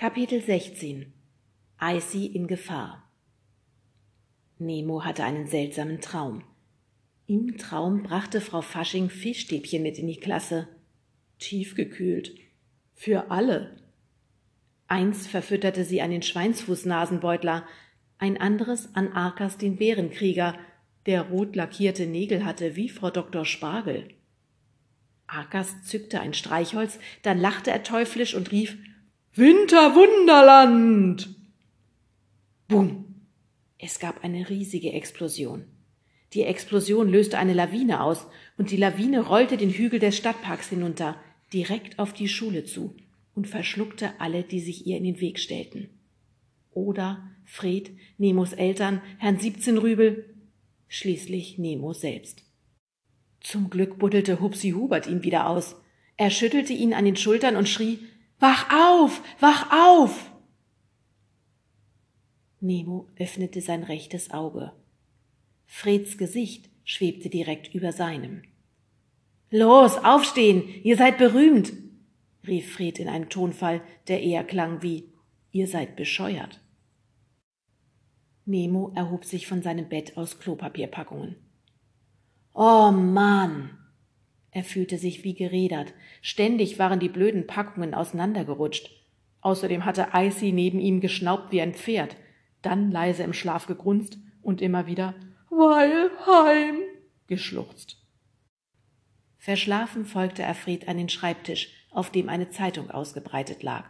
Kapitel 16 Icy in Gefahr Nemo hatte einen seltsamen Traum. Im Traum brachte Frau Fasching Fischstäbchen mit in die Klasse. Tiefgekühlt. Für alle. Eins verfütterte sie an den Schweinsfußnasenbeutler, ein anderes an Arkas den Bärenkrieger, der rot lackierte Nägel hatte wie Frau Dr. Spargel. Arkas zückte ein Streichholz, dann lachte er teuflisch und rief Winterwunderland. Bum. Es gab eine riesige Explosion. Die Explosion löste eine Lawine aus, und die Lawine rollte den Hügel des Stadtparks hinunter, direkt auf die Schule zu, und verschluckte alle, die sich ihr in den Weg stellten. Oder Fred, Nemos Eltern, Herrn Siebzehnrübel, schließlich Nemo selbst. Zum Glück buddelte Hupsi Hubert ihn wieder aus. Er schüttelte ihn an den Schultern und schrie Wach auf, wach auf. Nemo öffnete sein rechtes Auge. Freds Gesicht schwebte direkt über seinem. Los, aufstehen, ihr seid berühmt, rief Fred in einem Tonfall, der eher klang wie Ihr seid bescheuert. Nemo erhob sich von seinem Bett aus Klopapierpackungen. Oh Mann! Er fühlte sich wie gerädert. Ständig waren die blöden Packungen auseinandergerutscht. Außerdem hatte Icy neben ihm geschnaubt wie ein Pferd, dann leise im Schlaf gegrunzt und immer wieder Weil heim geschluchzt. Verschlafen folgte er Fred an den Schreibtisch, auf dem eine Zeitung ausgebreitet lag.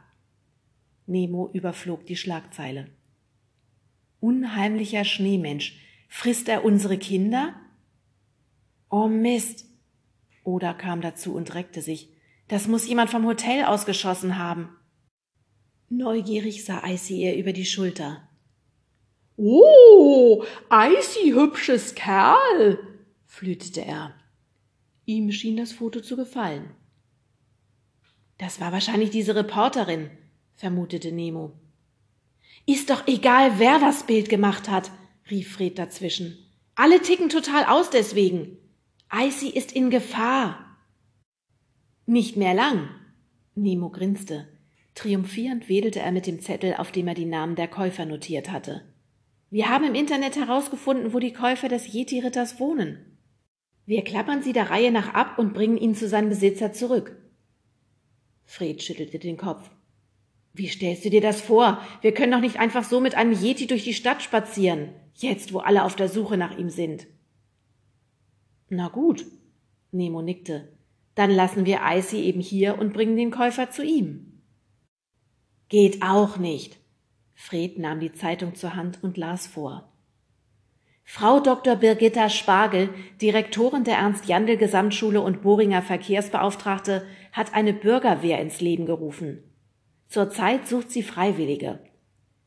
Nemo überflog die Schlagzeile. Unheimlicher Schneemensch. Frisst er unsere Kinder? Oh Mist. Oda kam dazu und reckte sich. Das muss jemand vom Hotel ausgeschossen haben. Neugierig sah Icy ihr über die Schulter. Oh, Icy, hübsches Kerl, flütete er. Ihm schien das Foto zu gefallen. Das war wahrscheinlich diese Reporterin, vermutete Nemo. Ist doch egal, wer das Bild gemacht hat, rief Fred dazwischen. Alle ticken total aus deswegen. Icy ist in Gefahr. Nicht mehr lang. Nemo grinste. Triumphierend wedelte er mit dem Zettel, auf dem er die Namen der Käufer notiert hatte. Wir haben im Internet herausgefunden, wo die Käufer des Yeti-Ritters wohnen. Wir klappern sie der Reihe nach ab und bringen ihn zu seinem Besitzer zurück. Fred schüttelte den Kopf. Wie stellst du dir das vor? Wir können doch nicht einfach so mit einem Yeti durch die Stadt spazieren, jetzt wo alle auf der Suche nach ihm sind. Na gut, Nemo nickte. Dann lassen wir Icy eben hier und bringen den Käufer zu ihm. Geht auch nicht. Fred nahm die Zeitung zur Hand und las vor. Frau Dr. Birgitta Spargel, Direktorin der Ernst-Jandl Gesamtschule und Bohringer Verkehrsbeauftragte, hat eine Bürgerwehr ins Leben gerufen. Zurzeit sucht sie Freiwillige.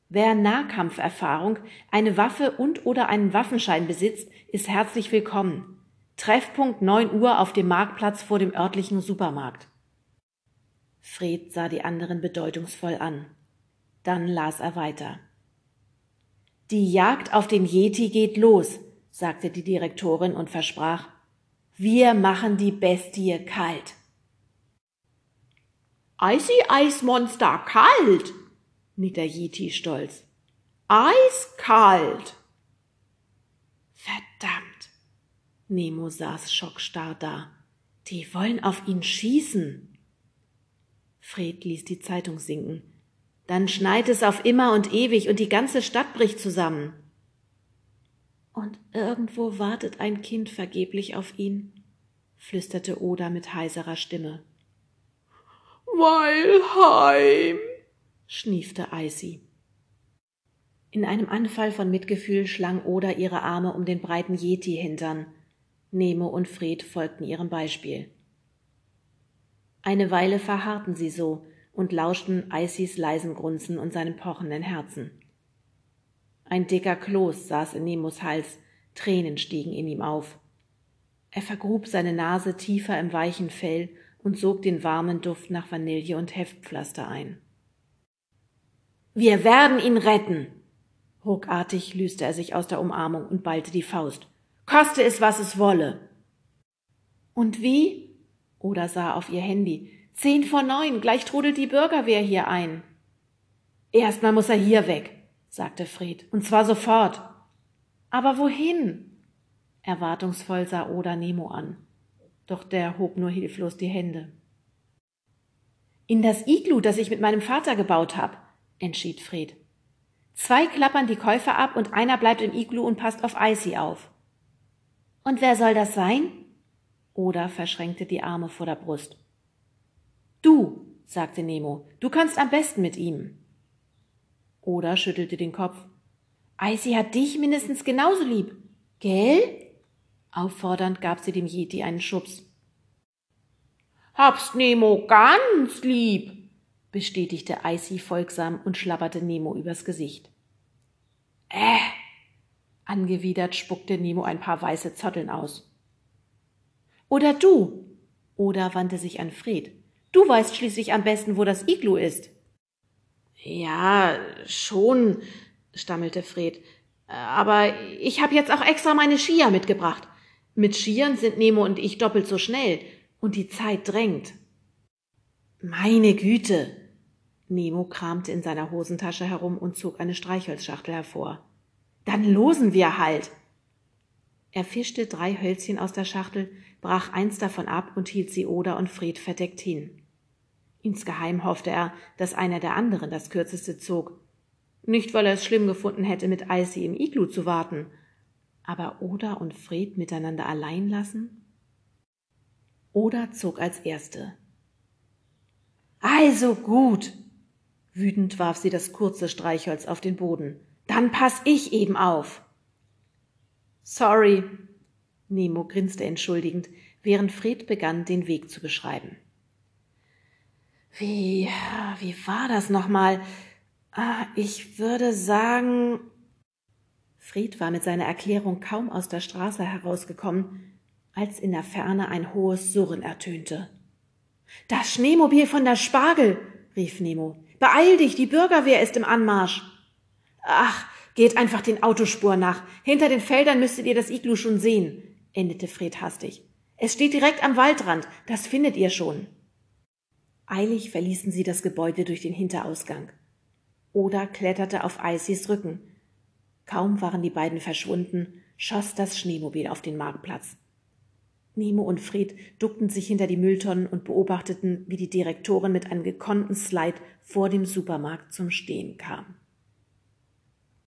Wer Nahkampferfahrung, eine Waffe und oder einen Waffenschein besitzt, ist herzlich willkommen. Treffpunkt 9 Uhr auf dem Marktplatz vor dem örtlichen Supermarkt. Fred sah die anderen bedeutungsvoll an. Dann las er weiter. Die Jagd auf den Yeti geht los, sagte die Direktorin und versprach, wir machen die Bestie kalt. Icy Eismonster kalt, nickte der Yeti stolz. Eiskalt. Verdammt. Nemo saß schockstarr da. Die wollen auf ihn schießen. Fred ließ die Zeitung sinken. Dann schneit es auf immer und ewig und die ganze Stadt bricht zusammen. Und irgendwo wartet ein Kind vergeblich auf ihn, flüsterte Oda mit heiserer Stimme. Weilheim, schniefte Icy. In einem Anfall von Mitgefühl schlang Oda ihre Arme um den breiten Yeti-Hintern. Nemo und Fred folgten ihrem Beispiel. Eine Weile verharrten sie so und lauschten Icys leisen Grunzen und seinem pochenden Herzen. Ein dicker Kloß saß in Nemos Hals, Tränen stiegen in ihm auf. Er vergrub seine Nase tiefer im weichen Fell und sog den warmen Duft nach Vanille und Heftpflaster ein. Wir werden ihn retten! Ruckartig löste er sich aus der Umarmung und ballte die Faust. Koste es, was es wolle! Und wie? Oder sah auf ihr Handy. Zehn vor neun, gleich trudelt die Bürgerwehr hier ein. Erstmal muss er hier weg, sagte Fred, und zwar sofort. Aber wohin? Erwartungsvoll sah Oda Nemo an. Doch der hob nur hilflos die Hände. In das Iglu, das ich mit meinem Vater gebaut habe, entschied Fred. Zwei klappern die Käufer ab und einer bleibt im Iglu und passt auf Icy auf. Und wer soll das sein? Oda verschränkte die Arme vor der Brust. Du, sagte Nemo, du kannst am besten mit ihm. Oda schüttelte den Kopf. Icy hat dich mindestens genauso lieb. Gell? Auffordernd gab sie dem Yeti einen Schubs. Hab's Nemo ganz lieb, bestätigte Icy folgsam und schlabberte Nemo übers Gesicht. Äh! Angewidert spuckte Nemo ein paar weiße Zotteln aus. Oder du! Oda wandte sich an Fred. Du weißt schließlich am besten, wo das Iglu ist. Ja, schon, stammelte Fred. Aber ich habe jetzt auch extra meine Skier mitgebracht. Mit Skiern sind Nemo und ich doppelt so schnell. Und die Zeit drängt. Meine Güte! Nemo kramte in seiner Hosentasche herum und zog eine Streichholzschachtel hervor. Dann losen wir halt! Er fischte drei Hölzchen aus der Schachtel, brach eins davon ab und hielt sie Oda und Fred verdeckt hin. Insgeheim hoffte er, dass einer der anderen das kürzeste zog. Nicht, weil er es schlimm gefunden hätte, mit Icy im Iglu zu warten, aber Oda und Fred miteinander allein lassen? Oda zog als Erste. Also gut! Wütend warf sie das kurze Streichholz auf den Boden. Dann pass ich eben auf! Sorry! Nemo grinste entschuldigend, während Fred begann, den Weg zu beschreiben. Wie, wie war das nochmal? Ah, ich würde sagen. Fred war mit seiner Erklärung kaum aus der Straße herausgekommen, als in der Ferne ein hohes Surren ertönte. Das Schneemobil von der Spargel, rief Nemo. Beeil dich, die Bürgerwehr ist im Anmarsch. Ach, geht einfach den Autospur nach. Hinter den Feldern müsstet ihr das Iglu schon sehen, endete Fred hastig. Es steht direkt am Waldrand, das findet ihr schon. Eilig verließen sie das Gebäude durch den Hinterausgang. Oda kletterte auf Icys Rücken. Kaum waren die beiden verschwunden, schoss das Schneemobil auf den Marktplatz. Nemo und Fred duckten sich hinter die Mülltonnen und beobachteten, wie die Direktorin mit einem gekonnten Slide vor dem Supermarkt zum Stehen kam.